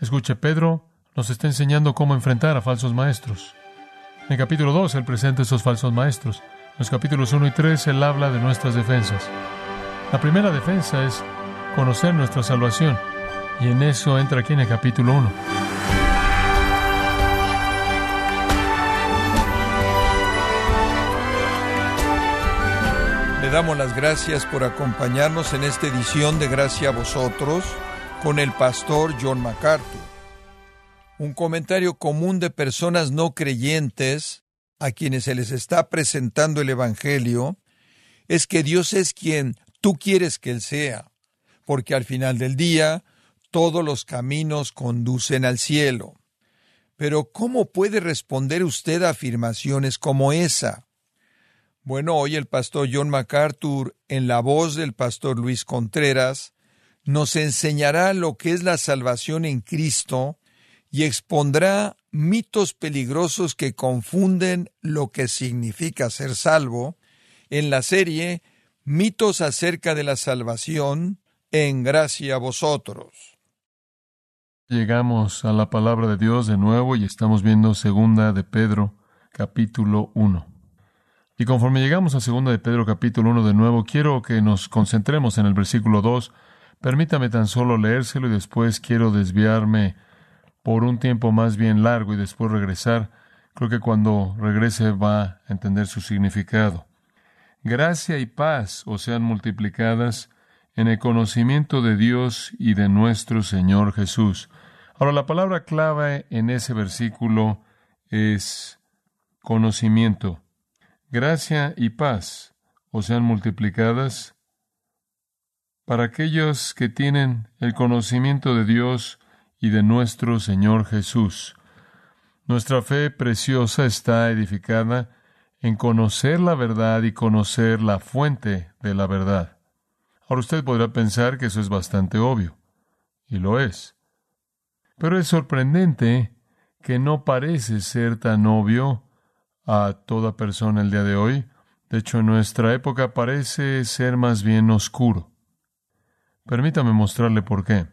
Escuche, Pedro nos está enseñando cómo enfrentar a falsos maestros. En el capítulo 2, él presenta esos falsos maestros. En los capítulos 1 y 3, él habla de nuestras defensas. La primera defensa es conocer nuestra salvación. Y en eso entra aquí en el capítulo 1. Le damos las gracias por acompañarnos en esta edición de Gracia a vosotros con el pastor John MacArthur. Un comentario común de personas no creyentes a quienes se les está presentando el Evangelio es que Dios es quien tú quieres que Él sea, porque al final del día todos los caminos conducen al cielo. Pero ¿cómo puede responder usted a afirmaciones como esa? Bueno, hoy el pastor John MacArthur, en la voz del pastor Luis Contreras, nos enseñará lo que es la salvación en Cristo y expondrá mitos peligrosos que confunden lo que significa ser salvo en la serie Mitos acerca de la salvación en gracia a vosotros. Llegamos a la palabra de Dios de nuevo y estamos viendo segunda de Pedro capítulo 1. Y conforme llegamos a segunda de Pedro capítulo 1 de nuevo, quiero que nos concentremos en el versículo 2 Permítame tan solo leérselo y después quiero desviarme por un tiempo más bien largo y después regresar. Creo que cuando regrese va a entender su significado. Gracia y paz os sean multiplicadas en el conocimiento de Dios y de nuestro Señor Jesús. Ahora, la palabra clave en ese versículo es conocimiento. Gracia y paz os sean multiplicadas para aquellos que tienen el conocimiento de Dios y de nuestro Señor Jesús. Nuestra fe preciosa está edificada en conocer la verdad y conocer la fuente de la verdad. Ahora usted podrá pensar que eso es bastante obvio, y lo es. Pero es sorprendente que no parece ser tan obvio a toda persona el día de hoy. De hecho, en nuestra época parece ser más bien oscuro. Permítame mostrarle por qué.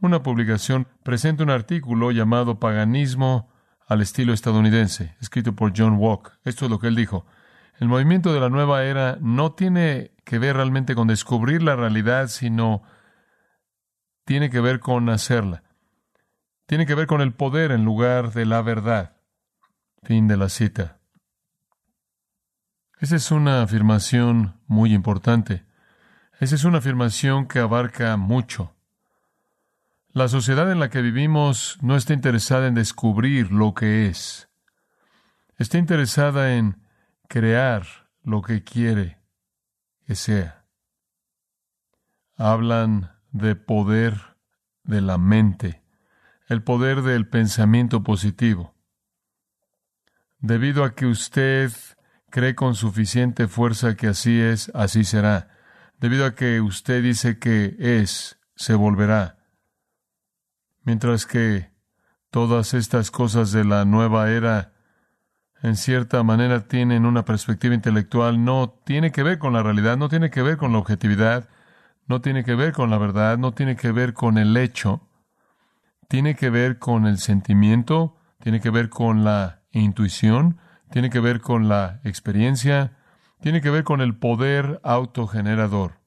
Una publicación presenta un artículo llamado Paganismo al estilo estadounidense, escrito por John Walk. Esto es lo que él dijo. El movimiento de la nueva era no tiene que ver realmente con descubrir la realidad, sino tiene que ver con hacerla. Tiene que ver con el poder en lugar de la verdad. Fin de la cita. Esa es una afirmación muy importante. Esa es una afirmación que abarca mucho. La sociedad en la que vivimos no está interesada en descubrir lo que es. Está interesada en crear lo que quiere que sea. Hablan de poder de la mente, el poder del pensamiento positivo. Debido a que usted cree con suficiente fuerza que así es, así será debido a que usted dice que es, se volverá. Mientras que todas estas cosas de la nueva era, en cierta manera, tienen una perspectiva intelectual, no tiene que ver con la realidad, no tiene que ver con la objetividad, no tiene que ver con la verdad, no tiene que ver con el hecho, tiene que ver con el sentimiento, tiene que ver con la intuición, tiene que ver con la experiencia, tiene que ver con el poder autogenerador.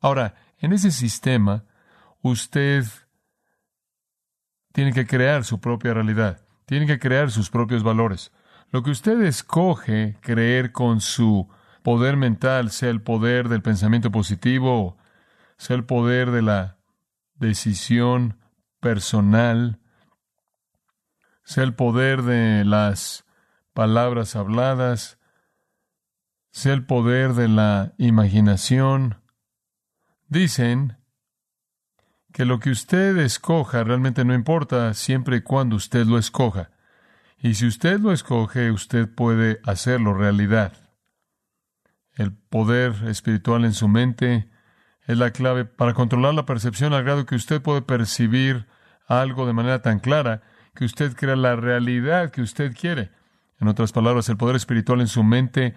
Ahora, en ese sistema, usted tiene que crear su propia realidad, tiene que crear sus propios valores. Lo que usted escoge creer con su poder mental, sea el poder del pensamiento positivo, sea el poder de la decisión personal, sea el poder de las palabras habladas, sea el poder de la imaginación. Dicen que lo que usted escoja realmente no importa siempre y cuando usted lo escoja. Y si usted lo escoge, usted puede hacerlo realidad. El poder espiritual en su mente es la clave para controlar la percepción al grado que usted puede percibir algo de manera tan clara que usted crea la realidad que usted quiere. En otras palabras, el poder espiritual en su mente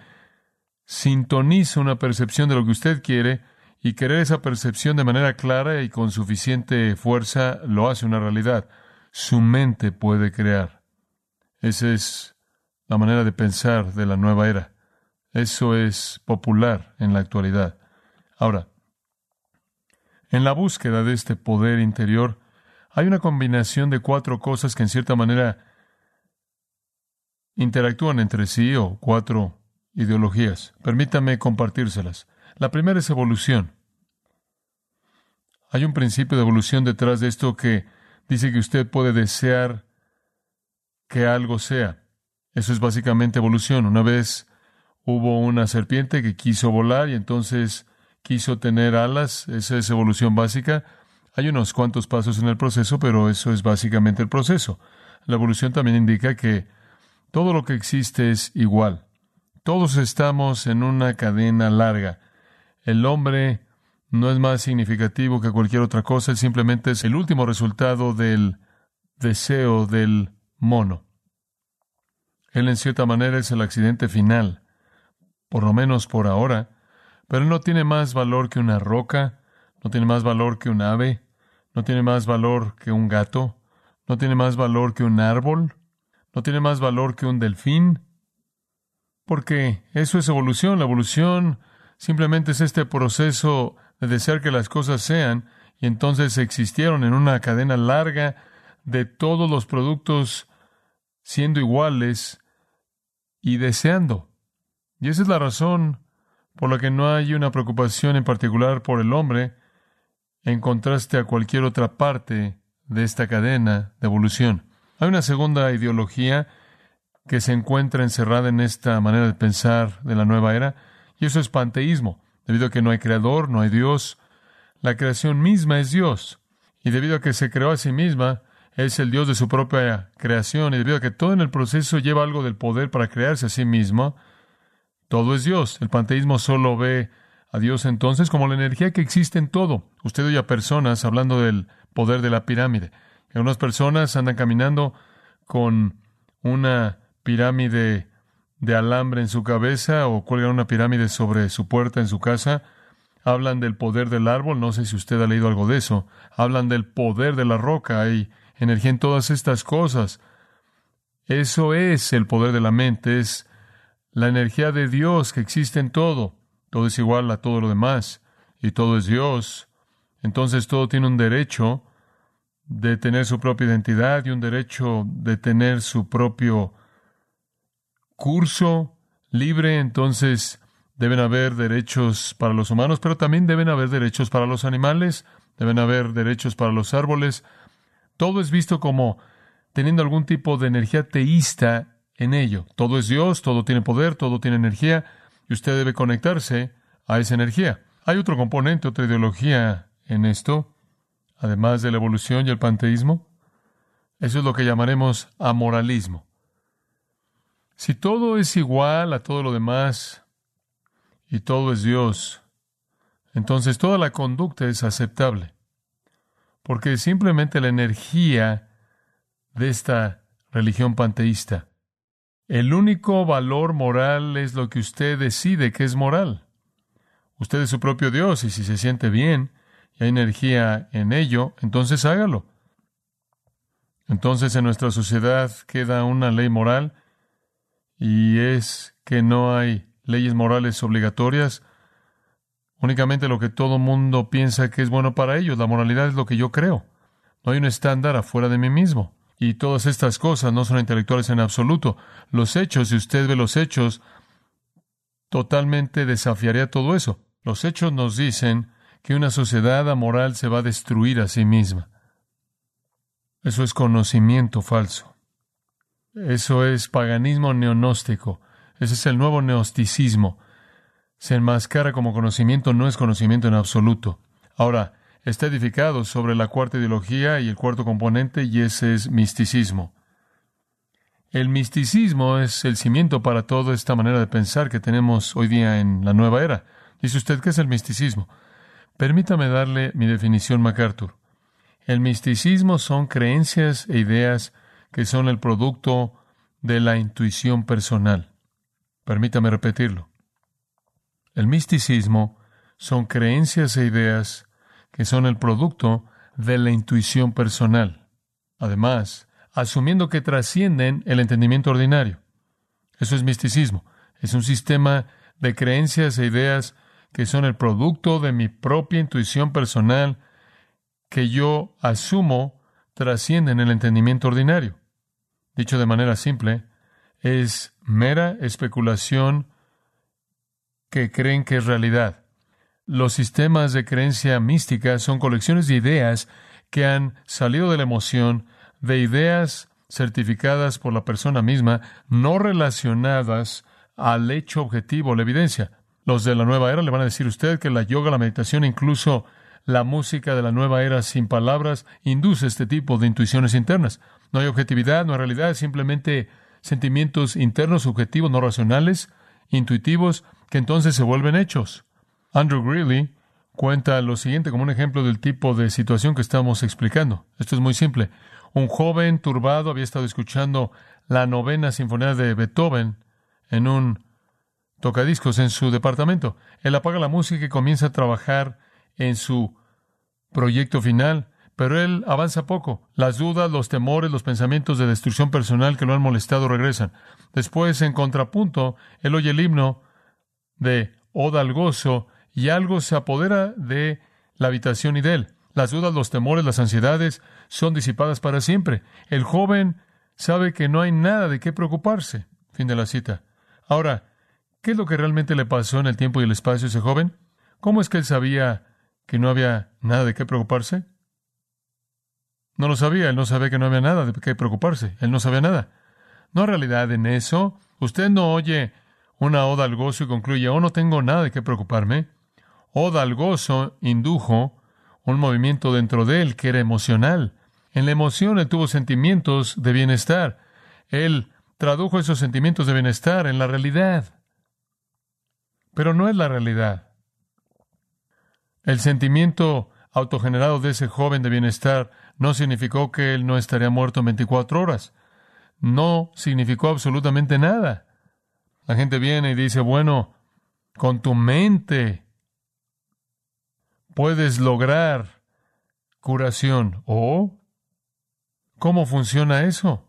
sintoniza una percepción de lo que usted quiere y querer esa percepción de manera clara y con suficiente fuerza lo hace una realidad. Su mente puede crear. Esa es la manera de pensar de la nueva era. Eso es popular en la actualidad. Ahora, en la búsqueda de este poder interior, hay una combinación de cuatro cosas que en cierta manera interactúan entre sí o cuatro ideologías. Permítame compartírselas. La primera es evolución. Hay un principio de evolución detrás de esto que dice que usted puede desear que algo sea. Eso es básicamente evolución. Una vez hubo una serpiente que quiso volar y entonces quiso tener alas. Esa es evolución básica. Hay unos cuantos pasos en el proceso, pero eso es básicamente el proceso. La evolución también indica que todo lo que existe es igual. Todos estamos en una cadena larga. El hombre no es más significativo que cualquier otra cosa, él simplemente es el último resultado del deseo del mono. Él en cierta manera es el accidente final, por lo menos por ahora, pero no tiene más valor que una roca, no tiene más valor que un ave, no tiene más valor que un gato, no tiene más valor que un árbol, no tiene más valor que un delfín, porque eso es evolución. La evolución simplemente es este proceso de desear que las cosas sean, y entonces existieron en una cadena larga de todos los productos siendo iguales y deseando. Y esa es la razón por la que no hay una preocupación en particular por el hombre en contraste a cualquier otra parte de esta cadena de evolución. Hay una segunda ideología que se encuentra encerrada en esta manera de pensar de la nueva era, y eso es panteísmo. Debido a que no hay creador, no hay Dios, la creación misma es Dios. Y debido a que se creó a sí misma, es el Dios de su propia creación. Y debido a que todo en el proceso lleva algo del poder para crearse a sí mismo, todo es Dios. El panteísmo solo ve a Dios entonces como la energía que existe en todo. Usted oye a personas hablando del poder de la pirámide. Algunas personas andan caminando con una pirámide de alambre en su cabeza o cuelgan una pirámide sobre su puerta en su casa. Hablan del poder del árbol, no sé si usted ha leído algo de eso. Hablan del poder de la roca, hay energía en todas estas cosas. Eso es el poder de la mente, es la energía de Dios que existe en todo. Todo es igual a todo lo demás y todo es Dios. Entonces todo tiene un derecho de tener su propia identidad y un derecho de tener su propio curso libre, entonces deben haber derechos para los humanos, pero también deben haber derechos para los animales, deben haber derechos para los árboles. Todo es visto como teniendo algún tipo de energía teísta en ello. Todo es Dios, todo tiene poder, todo tiene energía, y usted debe conectarse a esa energía. Hay otro componente, otra ideología en esto, además de la evolución y el panteísmo. Eso es lo que llamaremos amoralismo. Si todo es igual a todo lo demás y todo es Dios, entonces toda la conducta es aceptable. Porque simplemente la energía de esta religión panteísta. El único valor moral es lo que usted decide que es moral. Usted es su propio Dios y si se siente bien y hay energía en ello, entonces hágalo. Entonces en nuestra sociedad queda una ley moral y es que no hay leyes morales obligatorias, únicamente lo que todo mundo piensa que es bueno para ellos. La moralidad es lo que yo creo. No hay un estándar afuera de mí mismo. Y todas estas cosas no son intelectuales en absoluto. Los hechos, si usted ve los hechos, totalmente desafiaría todo eso. Los hechos nos dicen que una sociedad amoral se va a destruir a sí misma. Eso es conocimiento falso. Eso es paganismo neonóstico. Ese es el nuevo neosticismo. Se enmascara como conocimiento, no es conocimiento en absoluto. Ahora, está edificado sobre la cuarta ideología y el cuarto componente, y ese es misticismo. El misticismo es el cimiento para toda esta manera de pensar que tenemos hoy día en la nueva era. Dice usted, ¿qué es el misticismo? Permítame darle mi definición, MacArthur. El misticismo son creencias e ideas que son el producto de la intuición personal. Permítame repetirlo. El misticismo son creencias e ideas que son el producto de la intuición personal. Además, asumiendo que trascienden el entendimiento ordinario. Eso es misticismo. Es un sistema de creencias e ideas que son el producto de mi propia intuición personal que yo asumo trascienden el entendimiento ordinario. Dicho de manera simple, es mera especulación que creen que es realidad. Los sistemas de creencia mística son colecciones de ideas que han salido de la emoción, de ideas certificadas por la persona misma, no relacionadas al hecho objetivo, la evidencia. Los de la nueva era le van a decir a usted que la yoga, la meditación, incluso la música de la nueva era sin palabras, induce este tipo de intuiciones internas. No hay objetividad, no hay realidad, simplemente sentimientos internos, subjetivos, no racionales, intuitivos, que entonces se vuelven hechos. Andrew Greeley cuenta lo siguiente como un ejemplo del tipo de situación que estamos explicando. Esto es muy simple. Un joven turbado había estado escuchando la novena sinfonía de Beethoven en un tocadiscos en su departamento. Él apaga la música y comienza a trabajar en su proyecto final, pero él avanza poco. Las dudas, los temores, los pensamientos de destrucción personal que lo han molestado regresan. Después, en contrapunto, él oye el himno de Oda al gozo y algo se apodera de la habitación y de él. Las dudas, los temores, las ansiedades son disipadas para siempre. El joven sabe que no hay nada de qué preocuparse. Fin de la cita. Ahora, ¿qué es lo que realmente le pasó en el tiempo y el espacio a ese joven? ¿Cómo es que él sabía que no había nada de qué preocuparse? No lo sabía, él no sabía que no había nada de qué preocuparse, él no sabía nada. No hay realidad en eso. Usted no oye una oda al gozo y concluye, oh, no tengo nada de qué preocuparme. Oda al gozo indujo un movimiento dentro de él que era emocional. En la emoción él tuvo sentimientos de bienestar. Él tradujo esos sentimientos de bienestar en la realidad. Pero no es la realidad. El sentimiento autogenerado de ese joven de bienestar no significó que él no estaría muerto en 24 horas. No significó absolutamente nada. La gente viene y dice, bueno, con tu mente puedes lograr curación. ¿O cómo funciona eso?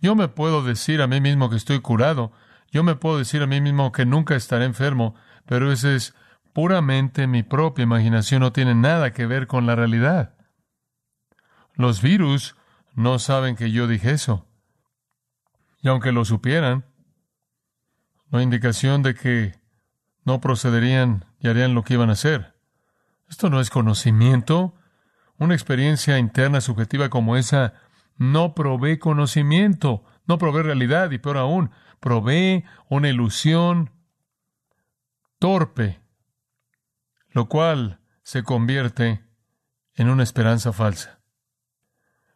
Yo me puedo decir a mí mismo que estoy curado. Yo me puedo decir a mí mismo que nunca estaré enfermo, pero ese es puramente mi propia imaginación, no tiene nada que ver con la realidad. Los virus no saben que yo dije eso. Y aunque lo supieran, no hay indicación de que no procederían y harían lo que iban a hacer. Esto no es conocimiento. Una experiencia interna subjetiva como esa no provee conocimiento, no provee realidad y peor aún, provee una ilusión torpe, lo cual se convierte en una esperanza falsa.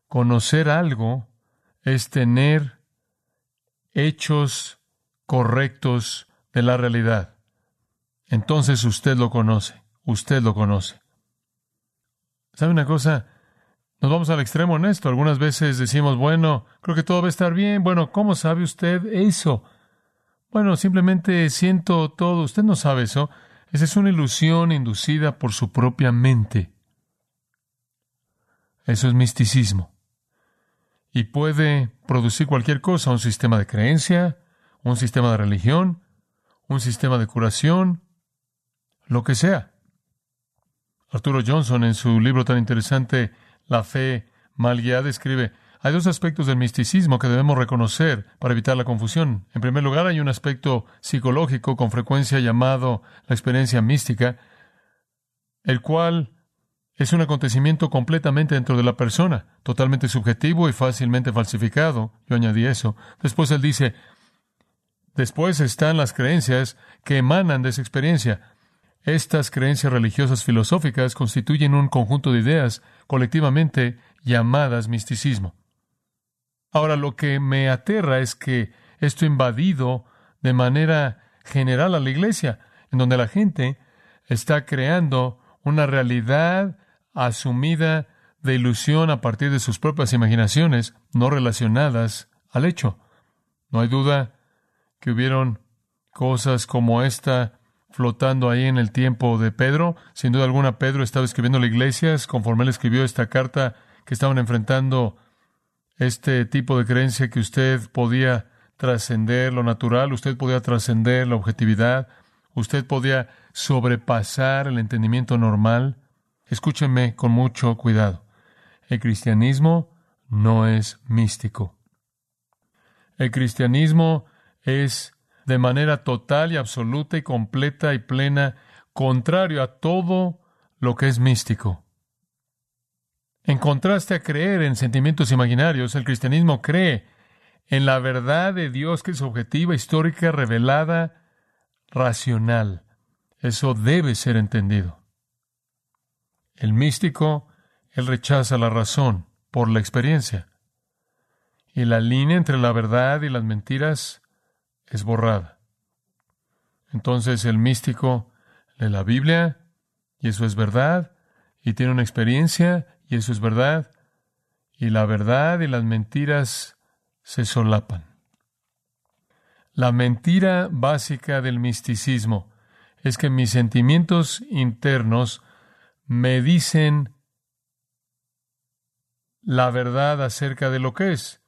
Conocer algo es tener hechos correctos de la realidad. Entonces usted lo conoce, usted lo conoce. ¿Sabe una cosa? Nos vamos al extremo en esto. Algunas veces decimos, bueno, creo que todo va a estar bien. Bueno, ¿cómo sabe usted eso? Bueno, simplemente siento todo. Usted no sabe eso. Esa es una ilusión inducida por su propia mente. Eso es misticismo. Y puede producir cualquier cosa, un sistema de creencia, un sistema de religión, un sistema de curación, lo que sea. Arturo Johnson, en su libro tan interesante, la fe mal guiada escribe, hay dos aspectos del misticismo que debemos reconocer para evitar la confusión. En primer lugar, hay un aspecto psicológico con frecuencia llamado la experiencia mística, el cual es un acontecimiento completamente dentro de la persona, totalmente subjetivo y fácilmente falsificado. Yo añadí eso. Después él dice, después están las creencias que emanan de esa experiencia. Estas creencias religiosas filosóficas constituyen un conjunto de ideas colectivamente llamadas misticismo. Ahora, lo que me aterra es que esto ha invadido de manera general a la iglesia, en donde la gente está creando una realidad asumida de ilusión a partir de sus propias imaginaciones, no relacionadas al hecho. No hay duda que hubieron cosas como esta flotando ahí en el tiempo de Pedro. Sin duda alguna, Pedro estaba escribiendo a la iglesia conforme él escribió esta carta que estaban enfrentando este tipo de creencia que usted podía trascender lo natural, usted podía trascender la objetividad, usted podía sobrepasar el entendimiento normal. Escúchenme con mucho cuidado. El cristianismo no es místico. El cristianismo es de manera total y absoluta y completa y plena contrario a todo lo que es místico. En contraste a creer en sentimientos imaginarios, el cristianismo cree en la verdad de Dios que es objetiva, histórica, revelada, racional. Eso debe ser entendido. El místico, él rechaza la razón por la experiencia. Y la línea entre la verdad y las mentiras es borrada. Entonces el místico lee la Biblia y eso es verdad, y tiene una experiencia y eso es verdad, y la verdad y las mentiras se solapan. La mentira básica del misticismo es que mis sentimientos internos me dicen la verdad acerca de lo que es.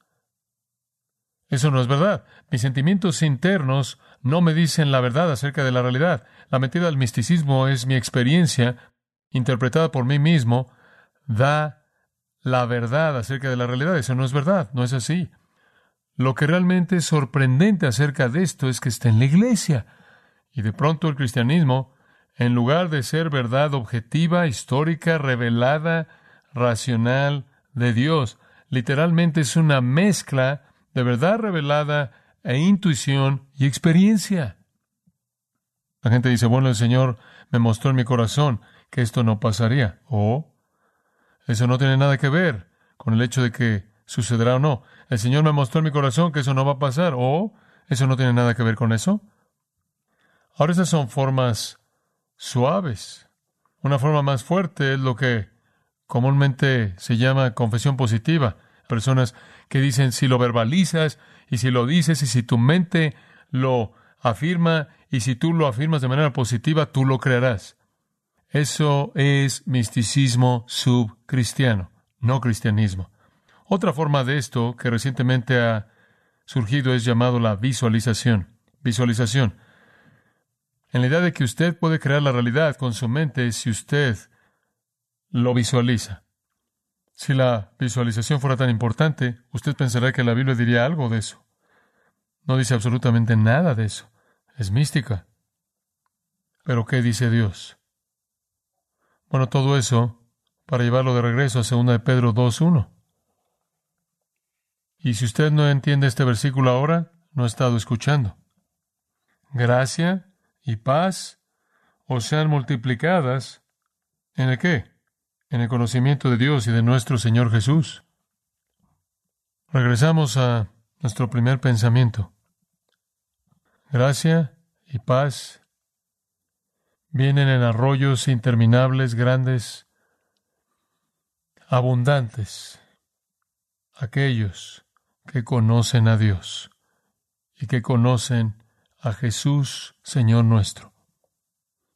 Eso no es verdad. Mis sentimientos internos no me dicen la verdad acerca de la realidad. La mentira del misticismo es mi experiencia, interpretada por mí mismo, da la verdad acerca de la realidad. Eso no es verdad, no es así. Lo que realmente es sorprendente acerca de esto es que está en la iglesia. Y de pronto el cristianismo, en lugar de ser verdad objetiva, histórica, revelada, racional de Dios, literalmente es una mezcla de verdad revelada e intuición y experiencia. La gente dice, bueno, el Señor me mostró en mi corazón que esto no pasaría. O eso no tiene nada que ver con el hecho de que sucederá o no. El Señor me mostró en mi corazón que eso no va a pasar. O eso no tiene nada que ver con eso. Ahora esas son formas suaves. Una forma más fuerte es lo que comúnmente se llama confesión positiva. Personas que dicen si lo verbalizas y si lo dices y si tu mente lo afirma y si tú lo afirmas de manera positiva, tú lo crearás. Eso es misticismo subcristiano, no cristianismo. Otra forma de esto que recientemente ha surgido es llamado la visualización. Visualización. En la idea de que usted puede crear la realidad con su mente si usted lo visualiza. Si la visualización fuera tan importante, usted pensará que la Biblia diría algo de eso. No dice absolutamente nada de eso. Es mística. Pero ¿qué dice Dios? Bueno, todo eso para llevarlo de regreso a 2 de Pedro 2.1. Y si usted no entiende este versículo ahora, no ha estado escuchando. Gracia y paz os sean multiplicadas en el qué? en el conocimiento de Dios y de nuestro Señor Jesús. Regresamos a nuestro primer pensamiento. Gracia y paz vienen en arroyos interminables, grandes, abundantes, aquellos que conocen a Dios y que conocen a Jesús, Señor nuestro.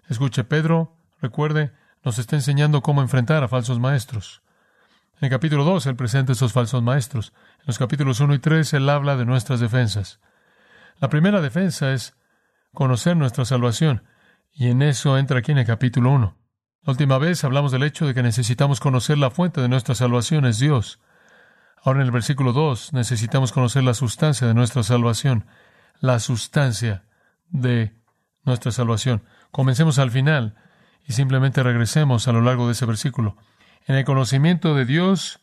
Escuche, Pedro, recuerde, nos está enseñando cómo enfrentar a falsos maestros. En el capítulo 2, él presenta esos falsos maestros. En los capítulos 1 y 3, él habla de nuestras defensas. La primera defensa es conocer nuestra salvación, y en eso entra aquí en el capítulo 1. La última vez hablamos del hecho de que necesitamos conocer la fuente de nuestra salvación, es Dios. Ahora en el versículo 2 necesitamos conocer la sustancia de nuestra salvación, la sustancia de nuestra salvación. Comencemos al final y simplemente regresemos a lo largo de ese versículo. En el conocimiento de Dios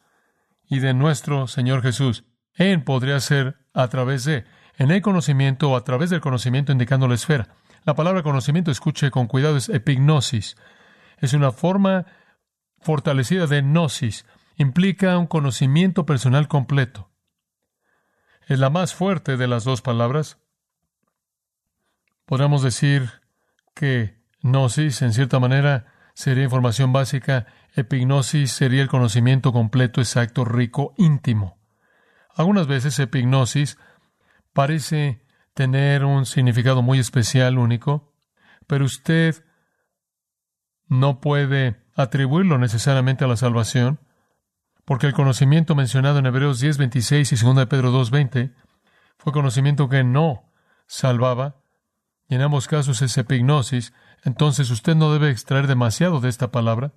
y de nuestro Señor Jesús. En podría ser a través de, en el conocimiento o a través del conocimiento indicando la esfera. La palabra conocimiento, escuche con cuidado, es epignosis. Es una forma fortalecida de gnosis. Implica un conocimiento personal completo. Es la más fuerte de las dos palabras. Podríamos decir que Gnosis, en cierta manera, sería información básica. Epignosis sería el conocimiento completo, exacto, rico, íntimo. Algunas veces epignosis parece tener un significado muy especial, único, pero usted no puede atribuirlo necesariamente a la salvación, porque el conocimiento mencionado en Hebreos 10, 26 y 2 de Pedro 2, 20 fue conocimiento que no salvaba, y en ambos casos es epignosis, entonces usted no debe extraer demasiado de esta palabra,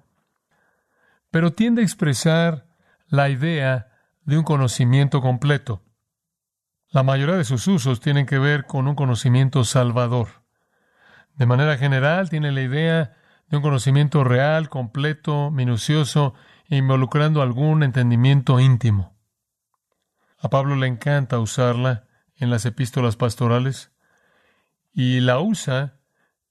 pero tiende a expresar la idea de un conocimiento completo. La mayoría de sus usos tienen que ver con un conocimiento salvador. De manera general, tiene la idea de un conocimiento real, completo, minucioso, involucrando algún entendimiento íntimo. A Pablo le encanta usarla en las epístolas pastorales y la usa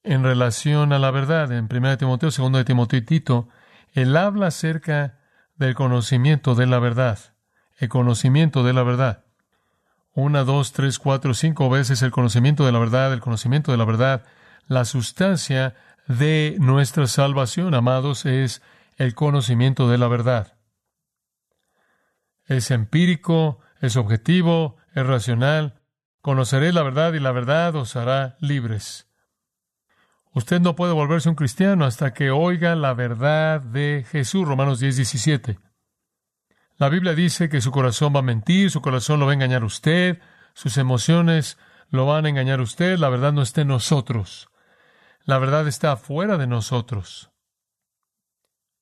en relación a la verdad. En 1 Timoteo, 2 de Timoteo y Tito, él habla acerca del conocimiento de la verdad, el conocimiento de la verdad. Una, dos, tres, cuatro, cinco veces el conocimiento de la verdad, el conocimiento de la verdad, la sustancia de nuestra salvación, amados, es el conocimiento de la verdad. Es empírico, es objetivo, es racional. Conoceréis la verdad y la verdad os hará libres. Usted no puede volverse un cristiano hasta que oiga la verdad de Jesús, Romanos 10, 17. La Biblia dice que su corazón va a mentir, su corazón lo va a engañar usted, sus emociones lo van a engañar usted, la verdad no está en nosotros. La verdad está fuera de nosotros.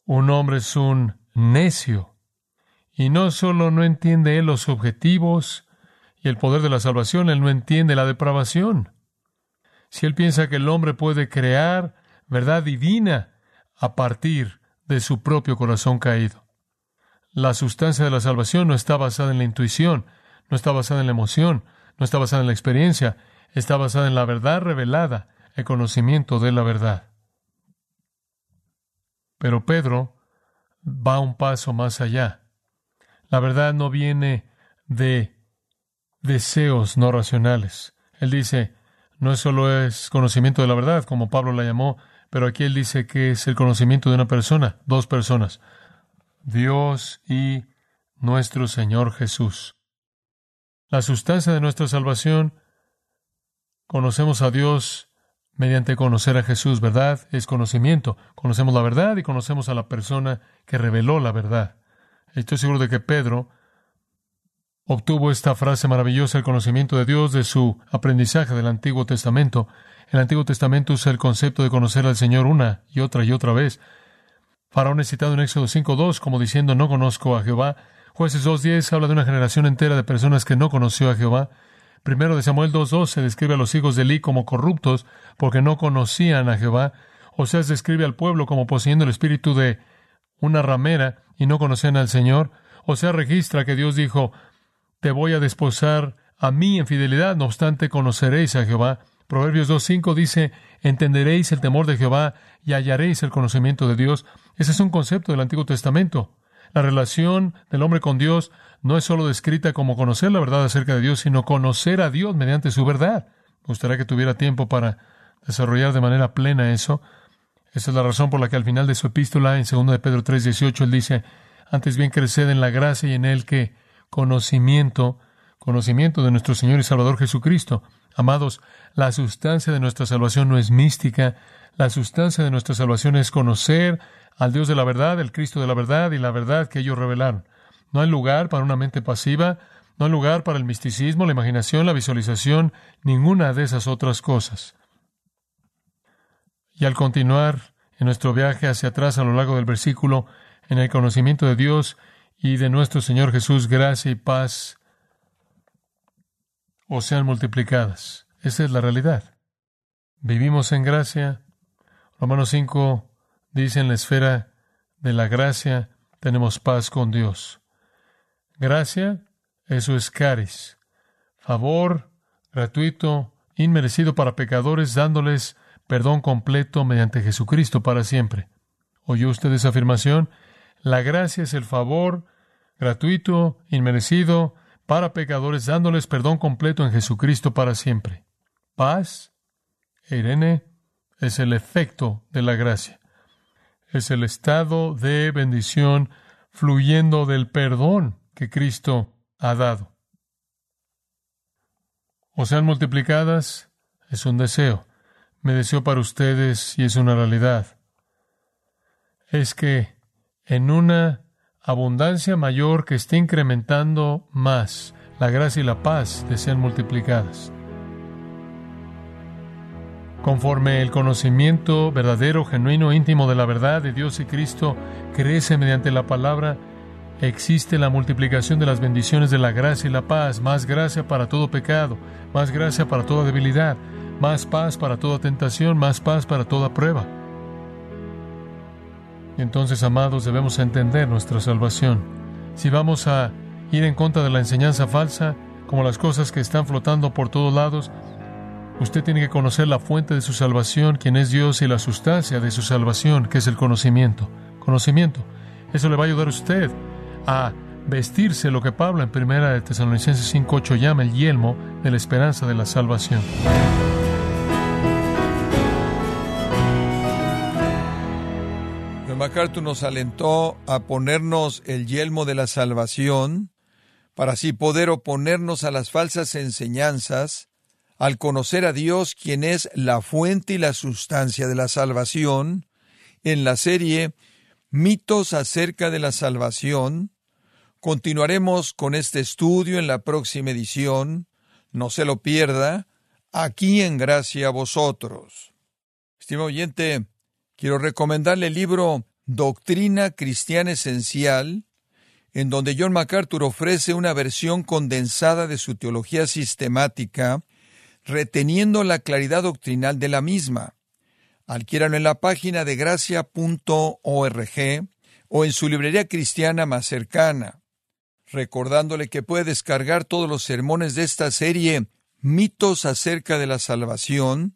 Un hombre es un necio y no solo no entiende él los objetivos y el poder de la salvación, él no entiende la depravación. Si él piensa que el hombre puede crear verdad divina a partir de su propio corazón caído. La sustancia de la salvación no está basada en la intuición, no está basada en la emoción, no está basada en la experiencia, está basada en la verdad revelada el conocimiento de la verdad. Pero Pedro va un paso más allá. La verdad no viene de deseos no racionales. Él dice, no solo es conocimiento de la verdad, como Pablo la llamó, pero aquí él dice que es el conocimiento de una persona, dos personas, Dios y nuestro Señor Jesús. La sustancia de nuestra salvación, conocemos a Dios mediante conocer a Jesús, ¿verdad? Es conocimiento. Conocemos la verdad y conocemos a la persona que reveló la verdad. Estoy seguro de que Pedro obtuvo esta frase maravillosa, el conocimiento de Dios, de su aprendizaje del Antiguo Testamento. El Antiguo Testamento usa el concepto de conocer al Señor una y otra y otra vez. Faraón es citado en Éxodo 5.2 como diciendo no conozco a Jehová. Jueces 2.10 habla de una generación entera de personas que no conoció a Jehová. Primero de Samuel 2.2 se describe a los hijos de Eli como corruptos porque no conocían a Jehová. O sea, se describe al pueblo como poseyendo el espíritu de una ramera y no conocían al Señor. O sea, registra que Dios dijo, te voy a desposar a mí en fidelidad, no obstante conoceréis a Jehová. Proverbios 2.5 dice, entenderéis el temor de Jehová y hallaréis el conocimiento de Dios. Ese es un concepto del Antiguo Testamento. La relación del hombre con Dios no es solo descrita como conocer la verdad acerca de Dios, sino conocer a Dios mediante su verdad. Me gustaría que tuviera tiempo para desarrollar de manera plena eso. Esa es la razón por la que al final de su epístola, en 2 de Pedro 3:18, él dice, antes bien creced en la gracia y en el que conocimiento, conocimiento de nuestro Señor y Salvador Jesucristo. Amados, la sustancia de nuestra salvación no es mística, la sustancia de nuestra salvación es conocer al Dios de la verdad, el Cristo de la verdad y la verdad que ellos revelaron. No hay lugar para una mente pasiva, no hay lugar para el misticismo, la imaginación, la visualización, ninguna de esas otras cosas. Y al continuar en nuestro viaje hacia atrás a lo largo del versículo, en el conocimiento de Dios y de nuestro Señor Jesús, gracia y paz o sean multiplicadas. Esa es la realidad. Vivimos en gracia. Romanos 5 dice en la esfera de la gracia tenemos paz con Dios. Gracia, eso es caris. Favor gratuito, inmerecido para pecadores, dándoles perdón completo mediante Jesucristo para siempre. ¿Oyó usted esa afirmación? La gracia es el favor gratuito, inmerecido, para pecadores, dándoles perdón completo en Jesucristo para siempre. Paz, Irene, es el efecto de la gracia. Es el estado de bendición fluyendo del perdón que Cristo ha dado. O sean multiplicadas, es un deseo. me deseo para ustedes, y es una realidad, es que en una abundancia mayor que esté incrementando más, la gracia y la paz sean multiplicadas. Conforme el conocimiento verdadero, genuino, íntimo de la verdad de Dios y Cristo crece mediante la palabra, existe la multiplicación de las bendiciones de la gracia y la paz, más gracia para todo pecado, más gracia para toda debilidad, más paz para toda tentación, más paz para toda prueba. Entonces, amados, debemos entender nuestra salvación. Si vamos a ir en contra de la enseñanza falsa, como las cosas que están flotando por todos lados, usted tiene que conocer la fuente de su salvación, quien es Dios, y la sustancia de su salvación, que es el conocimiento. Conocimiento. Eso le va a ayudar a usted a vestirse lo que Pablo en 1 de Tesalonicenses 5.8 llama el yelmo de la esperanza de la salvación. MacArthur nos alentó a ponernos el yelmo de la salvación para así poder oponernos a las falsas enseñanzas, al conocer a Dios quien es la fuente y la sustancia de la salvación, en la serie Mitos acerca de la salvación. Continuaremos con este estudio en la próxima edición. No se lo pierda, aquí en Gracia a vosotros. Estimado oyente, quiero recomendarle el libro Doctrina Cristiana Esencial, en donde John MacArthur ofrece una versión condensada de su teología sistemática, reteniendo la claridad doctrinal de la misma. Adquiéralo en la página de gracia.org o en su librería cristiana más cercana. Recordándole que puede descargar todos los sermones de esta serie Mitos acerca de la salvación,